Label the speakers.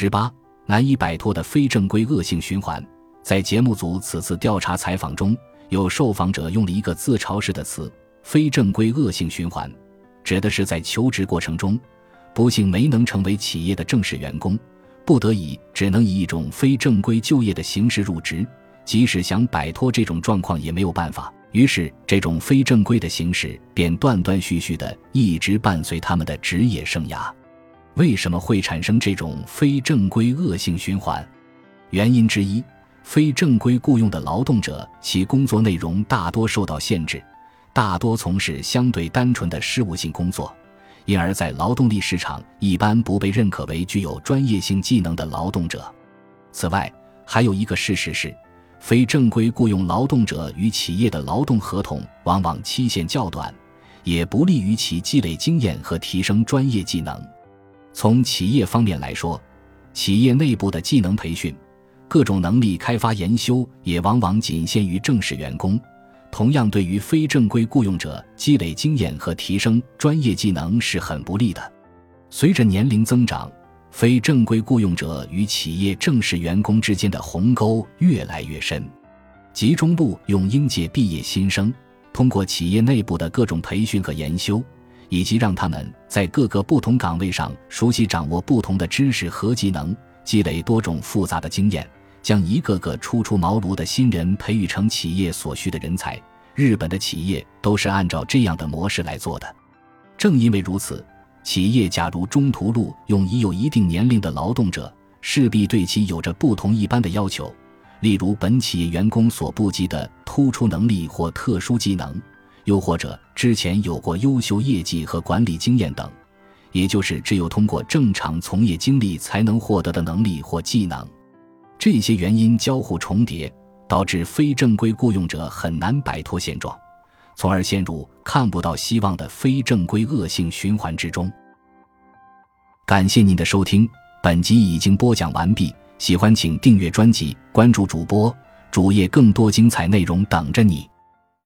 Speaker 1: 十八，难以摆脱的非正规恶性循环。在节目组此次调查采访中，有受访者用了一个自嘲式的词“非正规恶性循环”，指的是在求职过程中，不幸没能成为企业的正式员工，不得已只能以一种非正规就业的形式入职，即使想摆脱这种状况也没有办法。于是，这种非正规的形式便断断续续的一直伴随他们的职业生涯。为什么会产生这种非正规恶性循环？原因之一，非正规雇佣的劳动者，其工作内容大多受到限制，大多从事相对单纯的事务性工作，因而，在劳动力市场一般不被认可为具有专业性技能的劳动者。此外，还有一个事实是，非正规雇佣劳动者与企业的劳动合同往往期限较短，也不利于其积累经验和提升专业技能。从企业方面来说，企业内部的技能培训、各种能力开发研修也往往仅限于正式员工，同样对于非正规雇佣者积累经验和提升专业技能是很不利的。随着年龄增长，非正规雇佣者与企业正式员工之间的鸿沟越来越深。集中部用应届毕业新生，通过企业内部的各种培训和研修。以及让他们在各个不同岗位上熟悉掌握不同的知识和技能，积累多种复杂的经验，将一个个初出茅庐的新人培育成企业所需的人才。日本的企业都是按照这样的模式来做的。正因为如此，企业假如中途录用已有一定年龄的劳动者，势必对其有着不同一般的要求，例如本企业员工所不及的突出能力或特殊技能。又或者之前有过优秀业绩和管理经验等，也就是只有通过正常从业经历才能获得的能力或技能，这些原因交互重叠，导致非正规雇佣者很难摆脱现状，从而陷入看不到希望的非正规恶性循环之中。感谢您的收听，本集已经播讲完毕。喜欢请订阅专辑，关注主播主页，更多精彩内容等着你。